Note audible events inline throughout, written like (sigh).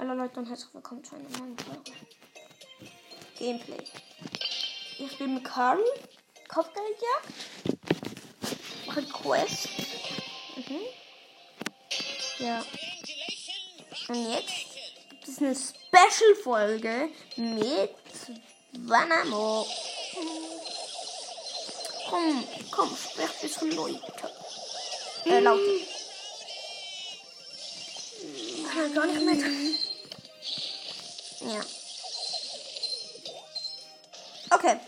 Hallo Leute und herzlich willkommen zu einer neuen Folge. Gameplay. Ich bin mit Carl, Kopfgeldjagd, mache Quest. Mhm. Ja. Und jetzt gibt es eine Special-Folge mit Vanamo. Komm, komm, sprich ein bisschen lauter. Äh, lauter. Ah, gar nicht mehr. Ja. Okay.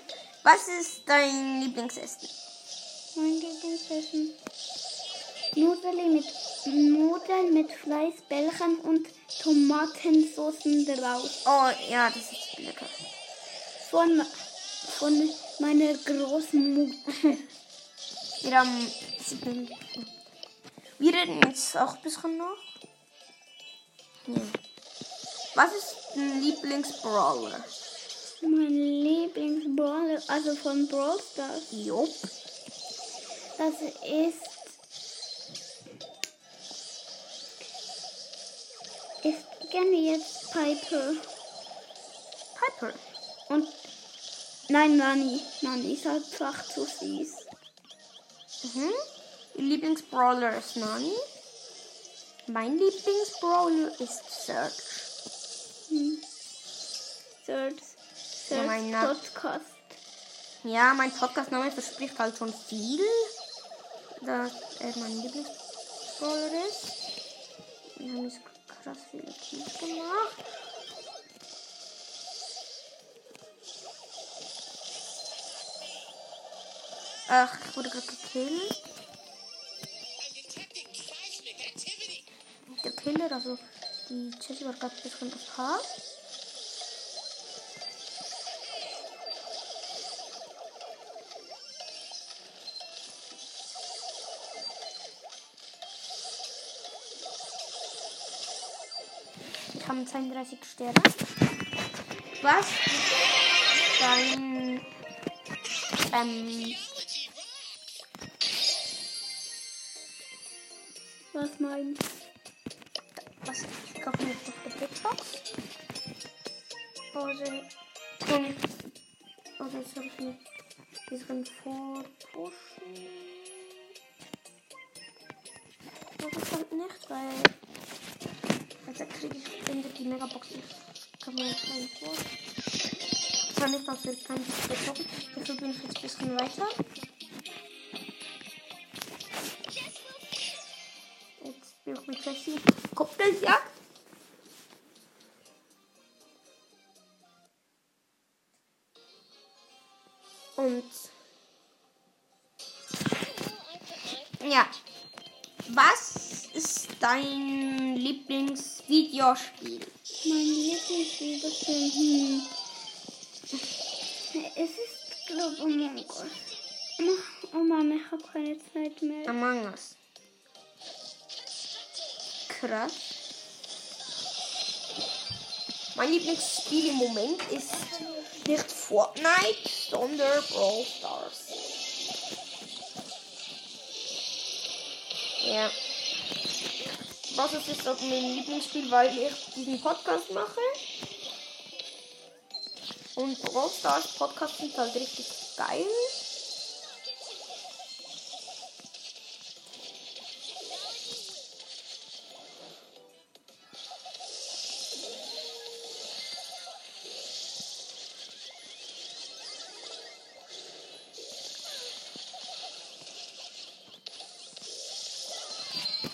Was ist dein Lieblingsessen? Mein Lieblingsessen. Nudeln mit, Nudeln mit Fleischbällchen und Tomatensoßen drauf. Oh, ja, das ist lecker. Von, von meiner großen Mutter. Wir (laughs) haben sieben. Wir reden jetzt auch ein bisschen noch. Ja. Was ist dein Lieblingsbrawler? Mein Lieblingsbrawler, also von Brawl Stars. Jupp. Das ist. Ich kenne jetzt Piper. Piper. Und. Nein, Nani. Nani ist einfach zu süß. Mhm. Ihr Lieblingsbrawler ist Nani. Mein Lieblingsbrawler ist Search. Hm. Third. Ja, Podcast. Ja, mein Podcastname verspricht halt schon viel, dass er mein Lieblingsbrawler ist. Wir haben jetzt krass viele Kills gemacht. Ach, ich wurde gerade gekillt. Der Killer, also die Jessie war gerade ein bisschen AFK. Ich habe 32 Sterne. Was dein ähm, Was meinst was ich kaufe mir jetzt noch eine. Oder ähm, oder jetzt soll ich mir diesen vorpushen. Das ist halt nicht, weil also kriege ich finde die Megabox nicht. Kann man jetzt nicht vor. Zwar nicht, dass wir kein bekommen. Dafür bin ich jetzt ein bisschen weiter. Jetzt bin ich mit Jessie. Kopfgeldjagd. Und ja, was ist dein Lieblingsvideospiel? Mein Lieblingsvideospiel. Hm. Es ist, glaube ich, Among Us. Oh Mann, ich habe keine Zeit mehr. Among Us. Krass. Mein Lieblingsspiel im Moment ist nicht Fortnite, sondern Brawl Stars. Ja. Was ist jetzt auch mein Lieblingsspiel, weil ich diesen Podcast mache? Und Brawl Stars Podcasts sind halt richtig geil.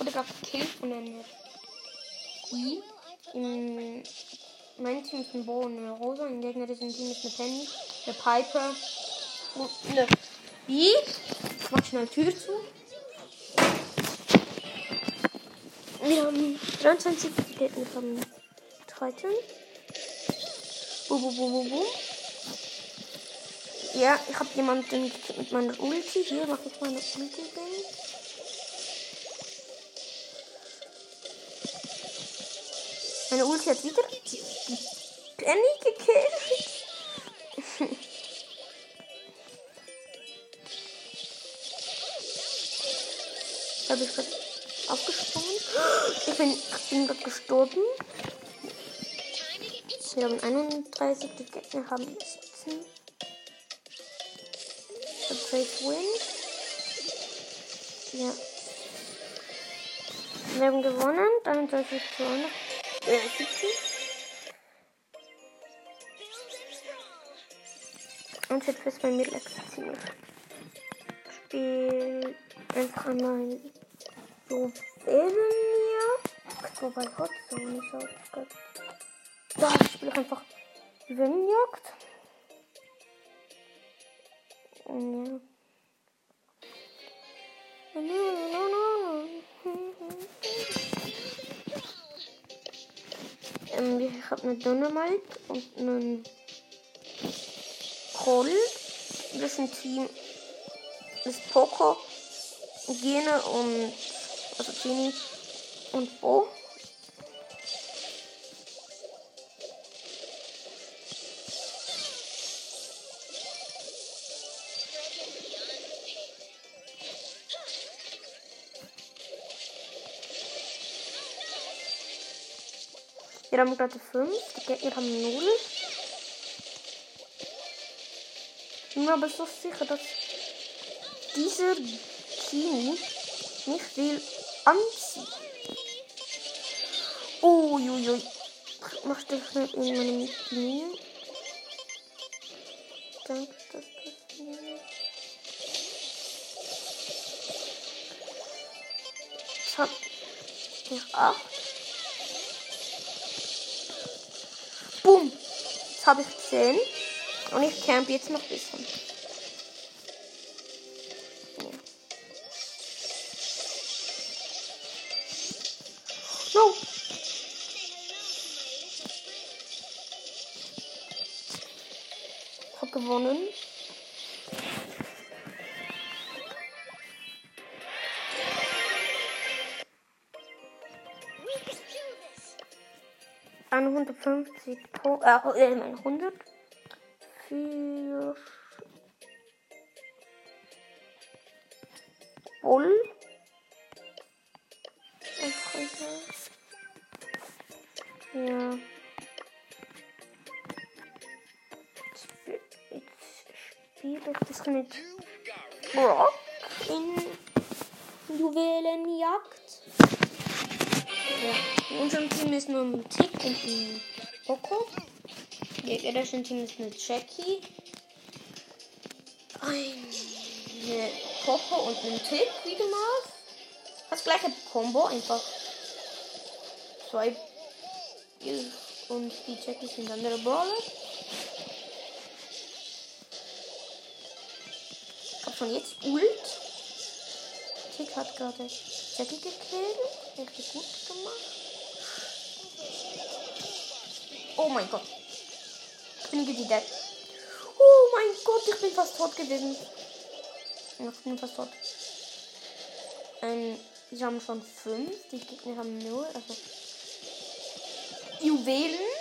Wurde gerade von einer I. In mein Team ist ein Bo und eine Rosa. Im gegnerischen Team ist eine Penny, eine Piper und eine I. Ich mach schnell Tür zu. Wir haben 23 Gegner haben 13. Bu, bu, bu, bu, bu. Ja, ich habe jemanden mit meiner Ulti. Hier mache ich meine Ulti-Ding. Meine Ulti hat (laughs) wieder Penny gekillt. Habe ich gerade aufgespawnt? Ich bin, ich bin gerade gestorben. Wir haben 31, die Gegner haben 17. The Safe Win. Ja. Wir haben gewonnen. 33 zu 1. Äh, 17. Und jetzt ist mir letztes Ziel. Spiel einfach einmal so Juwelenjagd. Wobei Hot Zone ist auch gut. Ja, ich spiele einfach Juwelenjagd. Ja. Ähm, ich habe eine Dynamite und einen Kroll. Das ist ein Team. Das ist Poco, Gene und also Genie und Bo. Wir haben gerade 5, die Gegner haben 0. Ich bin mir aber so sicher, dass dieser Kini nicht will anziehen. Uiuiui. Machst du schnell in meinem Knie? Danke, dass das mir. Ich hab ich 8. Boom. Jetzt habe ich 10. Und ich camp jetzt noch ein bisschen. No. Ich gewonnen. Eine 150 pro, äh, äh, nein, 100 für Bull. Ja. Spiele das mit Brock in Juwelenjagd. Ja. In unserem Team ist nur ein Tick und ein Poco. Der gegnerischen Team ist eine Jackie, eine Poco und ein Tick wieder mal. Das gleiche Combo, einfach zwei und die Jackie sind andere Brawler. Ich hab schon jetzt Ult. Tick hat gerade Jackie gekillt. Richtig gut gemacht. Oh mein Gott. Bin die dead. Oh mein Gott, ich bin fast tot gewesen. Ich bin fast tot. Ähm, sie haben schon fünf. Die Gegner haben null. Also. Juwelen.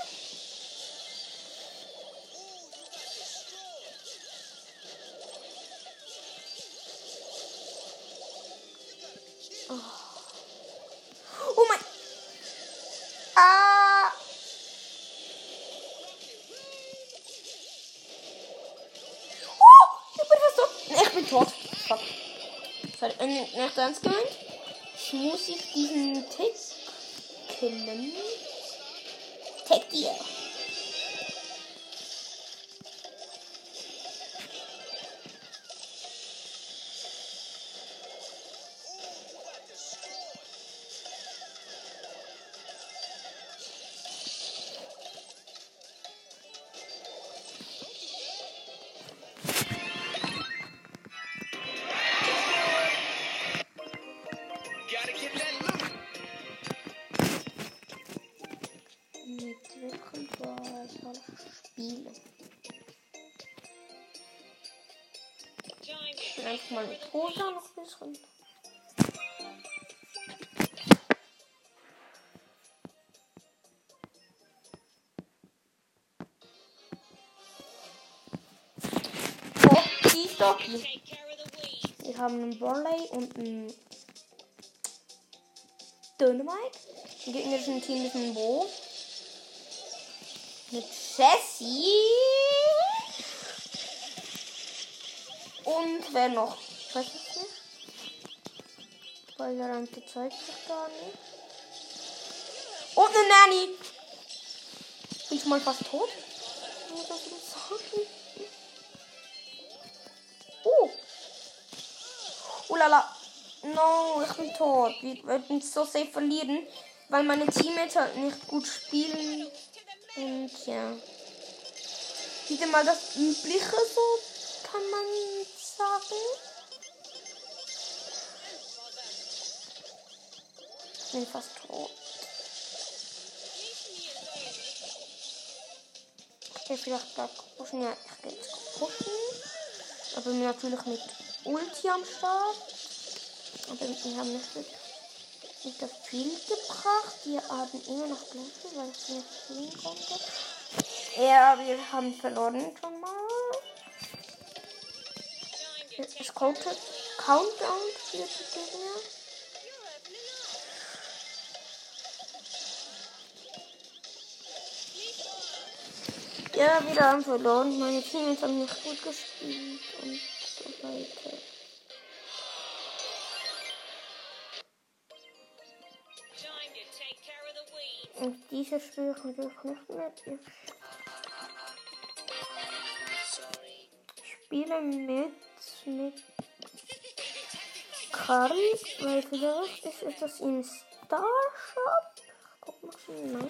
Nicht ernst gemeint. Ich muss ich diesen Tick killen. Tick dir. Vielleicht mal mit Rosa noch ein bisschen. Oki Doki. Wir haben einen Barley und einen Dynamite. Im gegnerischen Team ist ein Bo. mit Jessie. Und wer noch? Ich weiß es nicht. Weil der Rante zeigt sich gar nicht. Und eine Nanny. Bin schon mal fast tot. Ich? Oh. Oh lala. No, ich bin tot. Wir werden so safe verlieren, weil meine Teammates halt nicht gut spielen. Und ja. Wieder mal das Übliche, so kann man Ich bin fast tot. Ich gehe vielleicht gleich pushen. Ja, ich gehe jetzt pushen. Aber natürlich mit Ulti am Start. Aber wir haben nicht nicht das viel gebracht. Wir haben immer noch Glänze, weil sie nicht spielen konnte. Ja, wir haben verloren schon mal. Es countet Countdown für die Gegner. Ja, wir haben verloren. Meine Teammates haben nicht gut gespielt und so weiter. Und dieses Spiel kann ich nicht mehr. Ich spiele mit, mit Karl, weil vielleicht ist etwas im Starshop. Guck mal rein.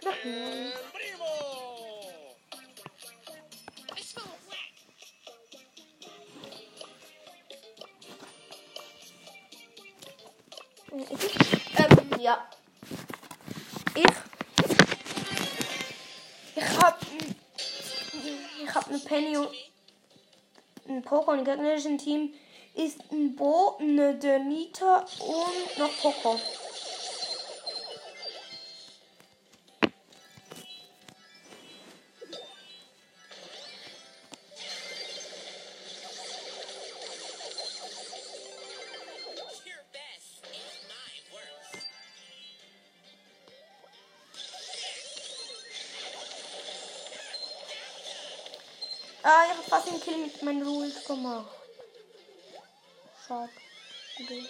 Vielleicht nicht. Ich hab. Ich hab eine Penny und ein Poco im gegnerischen Team ist ein Bo, eine Danita und noch Poco. Meinen Rules gemacht. Schade. Okay.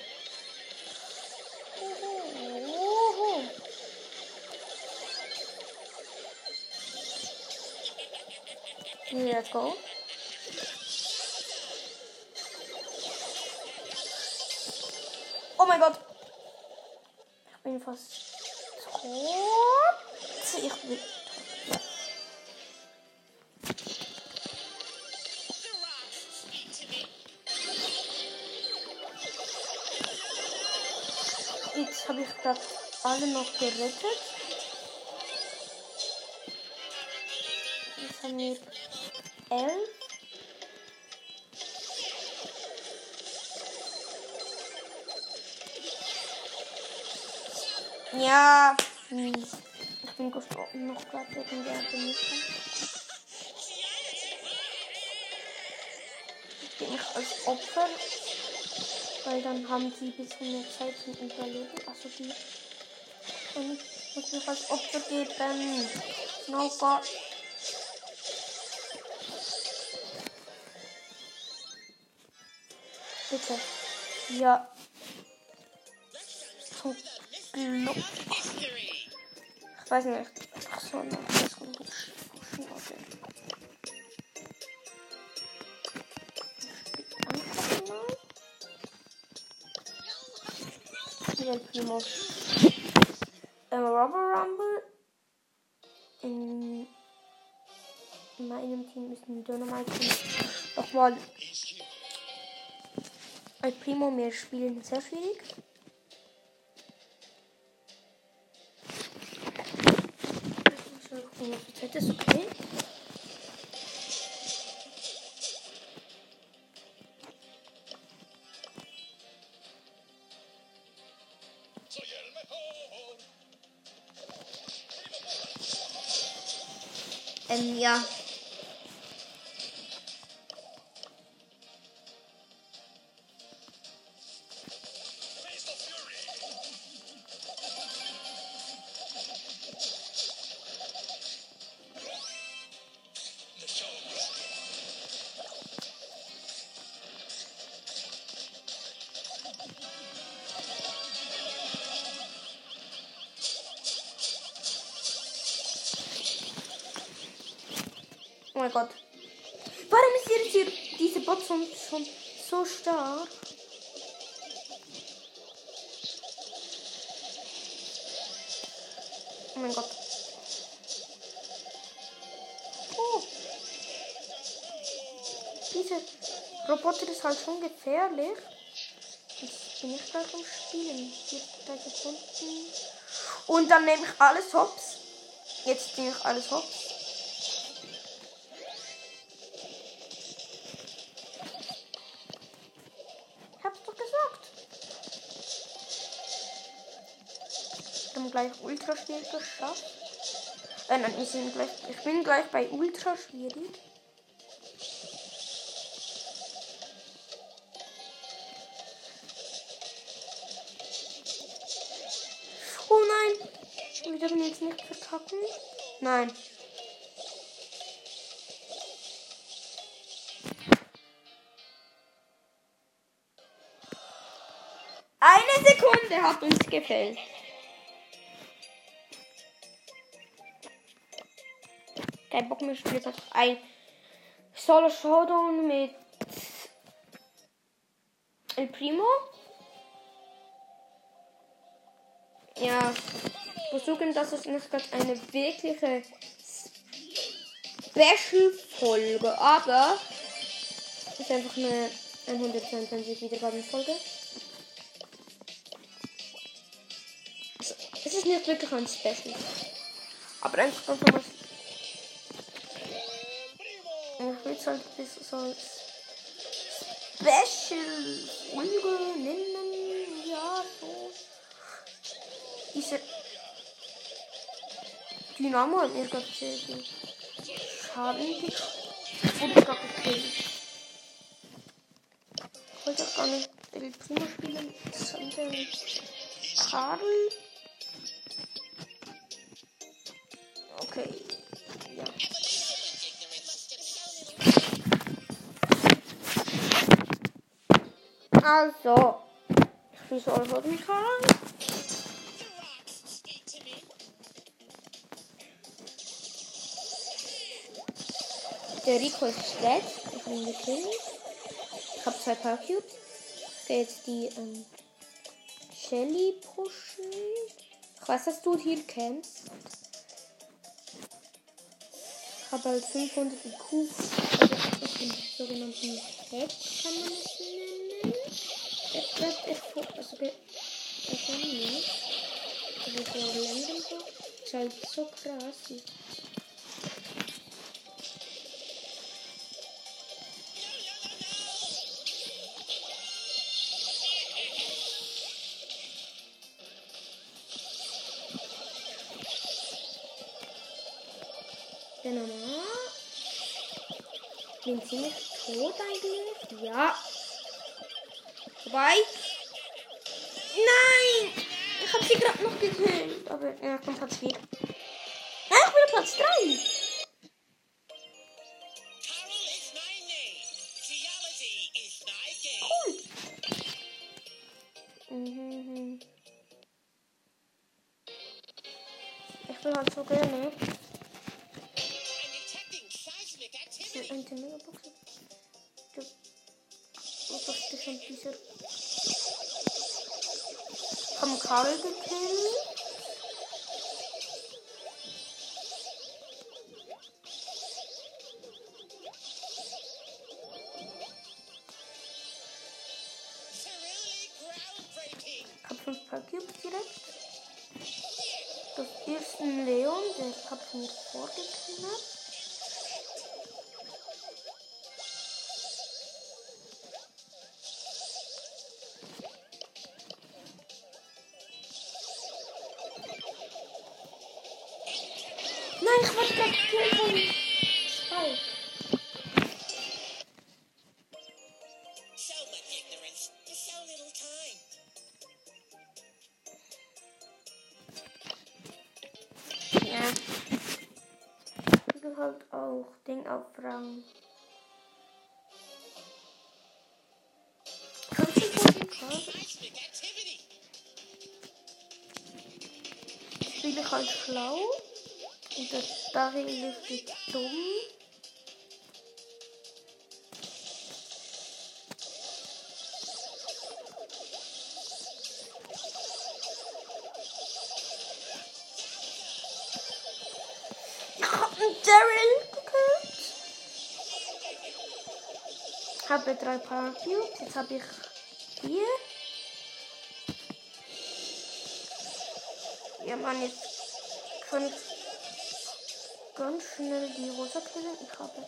Let's. Oh mein Gott. Ich bin fast tot. Ich habe ich gerade alle noch gerettet. Jetzt haben wir elf. Ja. Ich bin gestorben noch gerade wegen der Benutzer. Ich bin als Opfer weil dann haben sie ein bisschen mehr Zeit zum Überleben. Also die. Und ich muss mich als Opfer geben. No Gott. Bitte. Ja. Zum Glück. Ich weiß nicht. Ach so, noch Ein Primo. Ähm, Robber Rumble. In meinem Team ist ein Dynamite. Nochmal. Bei Primo mehr spielen sehr schwierig. Ich muss mal gucken, ob die Zeit ist okay. Oh mein Gott. Warum ist jetzt hier diese Bot schon, schon so stark? Oh mein Gott. Oh. Diese Roboter ist halt schon gefährlich. Jetzt bin ich gleich am Spielen. Hier, drei Sekunden. Und dann nehme ich alles hops. Jetzt nehme ich alles hops. Gleich ultra schwierig geschafft. Äh, nein, wir sind gleich, ich bin gleich bei ultra schwierig. Oh nein! Wir dürfen jetzt nicht verkacken. Nein. Eine Sekunde hat uns gefällt. Kein Bock mehr, ich spiele jetzt ein Solo Showdown mit El Primo. Ja, versuchen, dass es nicht gerade eine wirkliche Special-Folge, aber ist einfach eine 122 Wiedergabenfolge. Es ist nicht wirklich ein Special. Aber einfach einfach mal. Ich will es halt bis so als Special-Folge nennen. Ja, so. Diese Dynamo hat mir gerade sehr Schaden. Und ich glaube. Ich wollte auch gar nicht El Primo spielen, sondern Karl. Okay. Also. Ich will so alles nicht haben. Der Rico ist dead. Ich habe ihn gekillt. Ich habe zwei Power Cubes. Ich werde jetzt die ähm, Shelly pushen. Ich weiß, dass du hier kennst. Ich habe halt 500 IQ. Also auf dem sogenannten Head kann man es nennen. So krass. Der Mama. Bin ziemlich tot eigentlich. Ja. Vorbei. Nein! Ich hab sie gerade noch gekillt. Aber ja, kommt Platz 4. game. Cool. Mhm. Ich will halt so gerne. I'm detecting seismic activity. Ein Megabox. Was ist das schon dieser? Haben Karl gekillt. Activity. spiele ich halt schlau. Und der Daryl richtig dumm. Drei Power Cubes. Jetzt habe ich vier. Ja, Mann, jetzt kann ich ganz schnell die Rosa killen. Ich habe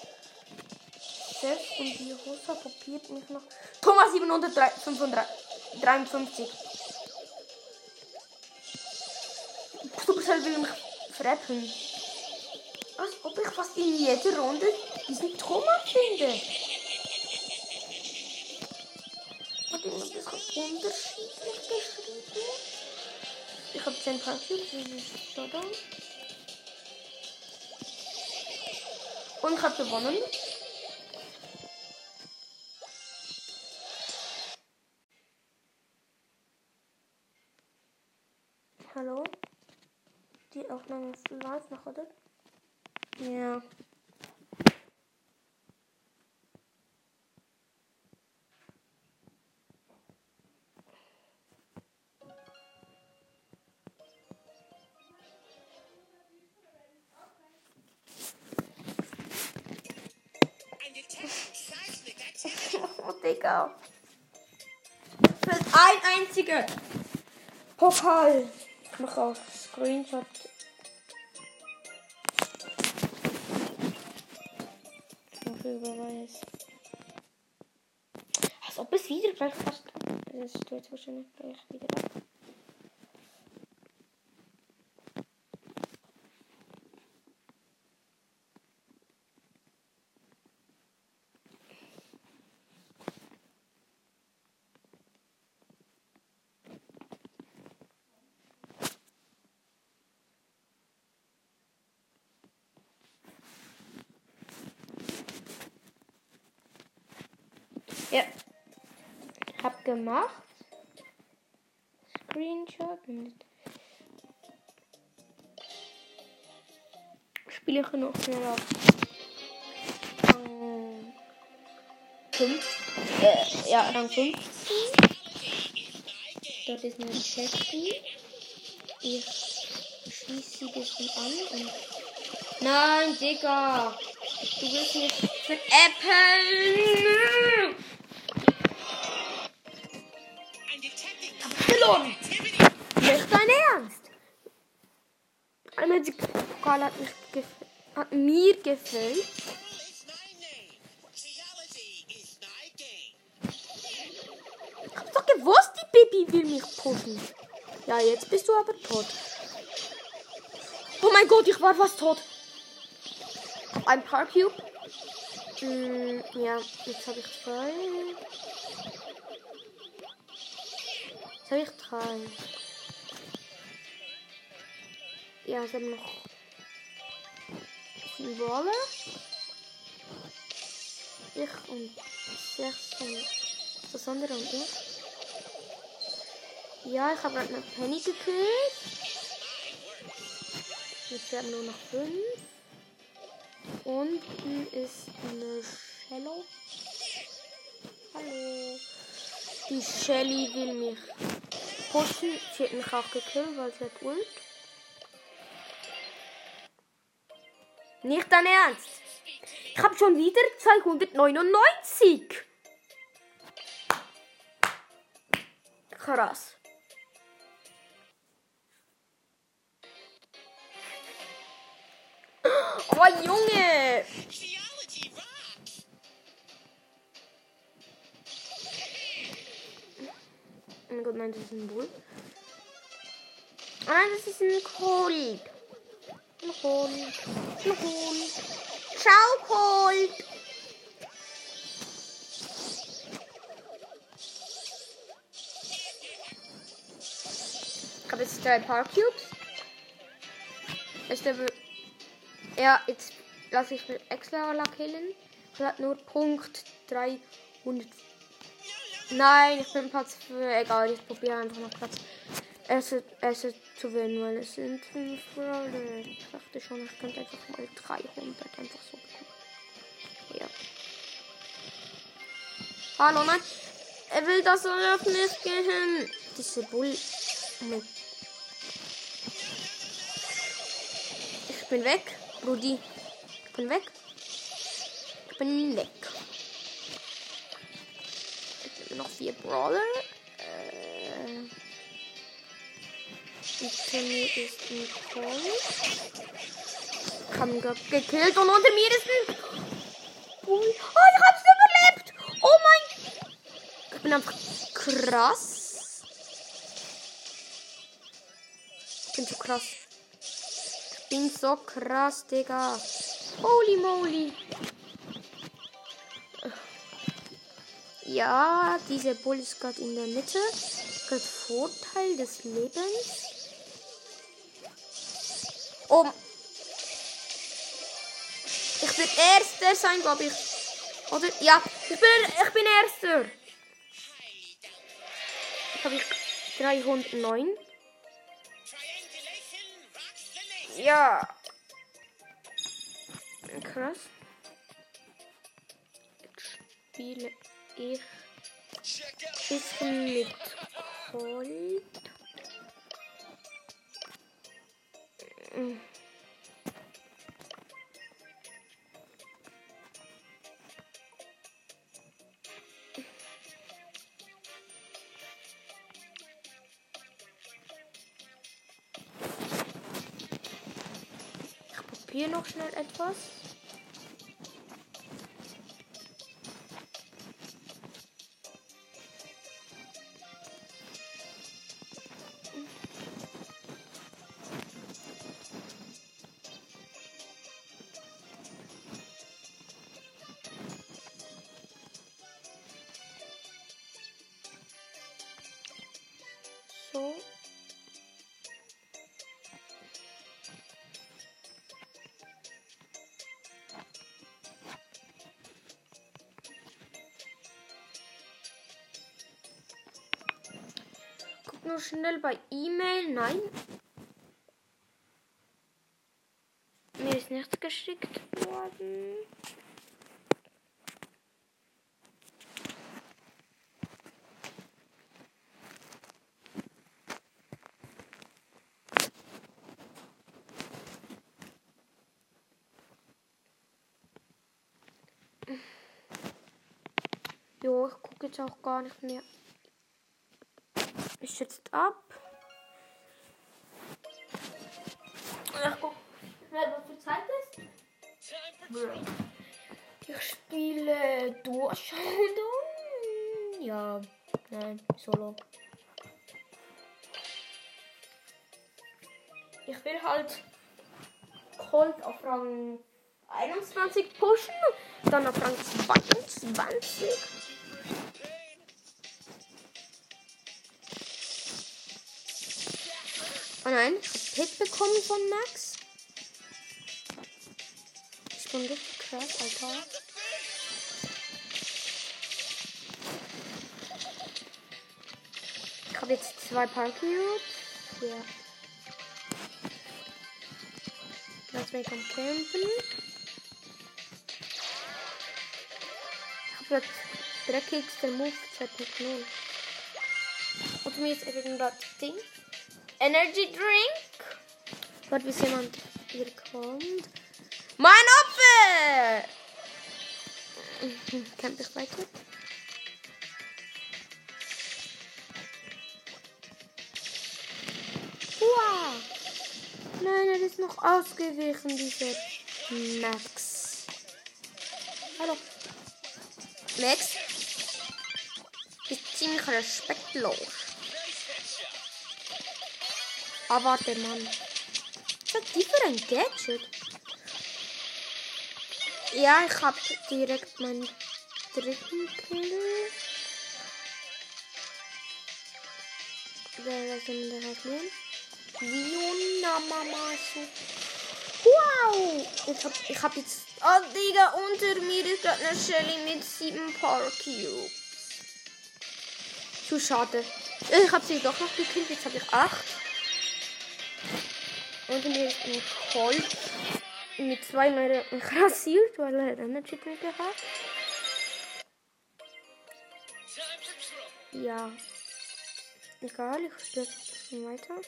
sechs und die Rosa kopiert mich noch. Thomas 753. Supercell will mich freppen. Als ob ich fast in jeder Runde diesen Thomas finde. Immer ein bisschen unterschiedlich geschrieben. Ich habe 10 Paar Cubes, das ist da. Und ich habe gewonnen. Hallo? Die Aufnahme ist live noch, oder? Ja. Einziger Pokal. Ich mache auch Screenshot. Überweis. Als ob es wieder gleich fast. Es steht wahrscheinlich gleich wieder ab. Ja. Hab gemacht. Screenshot. Spiele noch auf. Rang 5. Äh, ja, Rang 15. Dort ist eine Jessie. Ich schieße sie bisschen an und. Nein, Digga! Du willst mich veräppeln! Activity. Nicht dein Ernst? Einmal die Pokal hat, mich gef hat mir gefällt. Ich hab doch gewusst, die Baby will mich pushen. Ja, jetzt bist du aber tot. Oh mein Gott, ich war fast tot. Ein Power Cube. Ja, jetzt habe ich zwei. Habe ich drei. Ja, ich habe noch sieben Wolle. Ich und sechs und das andere und ich. Ja, ich habe gerade eine Penny gekillt. Jetzt wir nur noch fünf. Unten ist eine Shello. Hallo. Die Shelly will mich pushen. Sie hat mich auch gekillt, weil sie hat Ult. Nicht dein Ernst. Ich habe schon wieder 299. Krass. Oh Junge! Nein, das ist ein Bull. Ah, das ist ein Cold. Ein Cold. Ein Cold. Ciao, Cold. Ich habe jetzt drei Power Cubes. Ist der. Ja, jetzt lasse ich mit Extra killen. Ich hat nur Punkt 300. Nein, ich bin Platz für. Egal, ich probiere einfach noch Platz. Esse, esse zu gewinnen, weil es sind 5 Brawler. Ich dachte schon, ich könnte einfach mal 300 einfach so bekommen. Ja. Hallo, nein. Er will das auf mich gehen. Diese Bull. Ich bin weg, Brudi. Ich bin weg. Ich bin weg. Habe noch vier Brawler. Äh, unter mir ist ein Colt. Gerade gekillt und unter mir ist ein... Oh, ich hab's überlebt! Oh mein... Ich bin einfach krass. Ich bin so krass. Ich bin so krass, Digga. Holy moly. Ja, dieser Bull ist gerade in der Mitte. Gerade Vorteil des Lebens. Oh. Ich will Erster sein, glaube ich. Oder? Ja, ich bin, ich bin Erster. Jetzt habe ich 309. Triangulation rocks the nation. Ja. Krass. Jetzt spiele ich bisschen mit. Mm. Ich probiere noch schnell etwas. Guck nur schnell bei E-Mail. Nein. Mir ist nichts geschickt worden. Jo, ich gucke jetzt auch gar nicht mehr. Ist jetzt ab. Ach, guck. Was für Zeit ist? Ich spiele Showdown. Ja, nein, Solo. Ich will halt Colt auf Rang 21 pushen, dann auf Rang 22. nein, ich hab Hit bekommen von Max. Ich bin richtig krass, Alter. Ich habe jetzt zwei Parkcubes. Ja. Lass mich am Campen. Ich habe jetzt dreckigster Move 2.0. Und mir ist irgendwas Ding. Energy Drink. Warte, bis jemand hier kommt. Mein Opfer! Camp ich weiter? Wow! Nein, er ist noch ausgewichen, dieser Max. Hallo. Max? Ist ziemlich respektlos. Ah, warte, Mann. Was hat die für ein Gadget? Ja, ich hab direkt meinen dritten Kill. Wer ist denn der Hackman? Diona Mamasu. Wow! Ich hab, ich hab jetzt. Oh, Digga, unter mir ist gerade eine Shelly mit sieben Power Cubes. Zu schade. Ich hab sie doch noch gekillt, jetzt hab ich acht. Und hier ist ein Colt mit zwei Leuten rasiert, weil er dann eine Chipmunk hat. Ja. Egal, ich spiele jetzt weiter.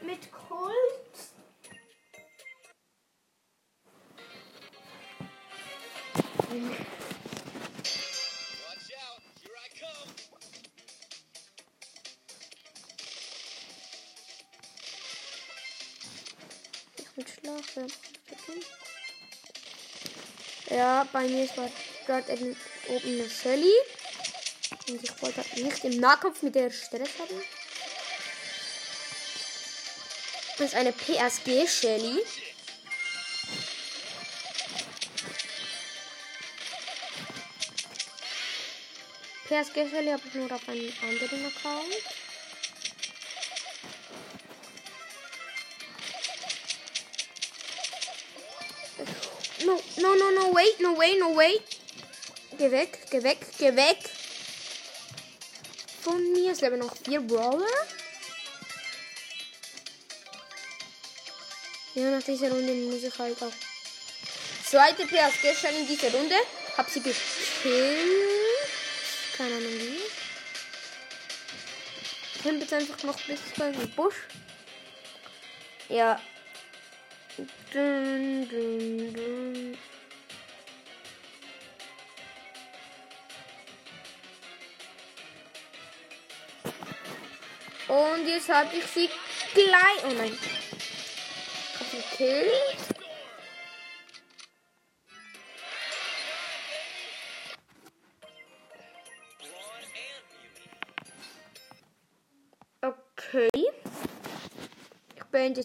Mit Colt. Mhm. Schlafe. Ja, bei mir ist gerade oben eine Shelly. Und ich wollte nicht im Nahkampf mit der Stress haben. Das ist eine PSG Shelly. PSG Shelly habe ich nur auf einem anderen Account. No, no, no, wait, no way, no way. Geh weg, geh weg, geh weg. Von mir, es leben noch vier Brawler. Ja, nach dieser Runde muss ich halt auch. Zweite PSG schon in dieser Runde. Hab sie gekillt. Keine Ahnung wie. Ich bin jetzt einfach noch bis den Busch. Ja. Dun, dun, dun. Und jetzt habe ich sie gleich. Oh nein. Ich hab sie gekillt. Okay. Ich beende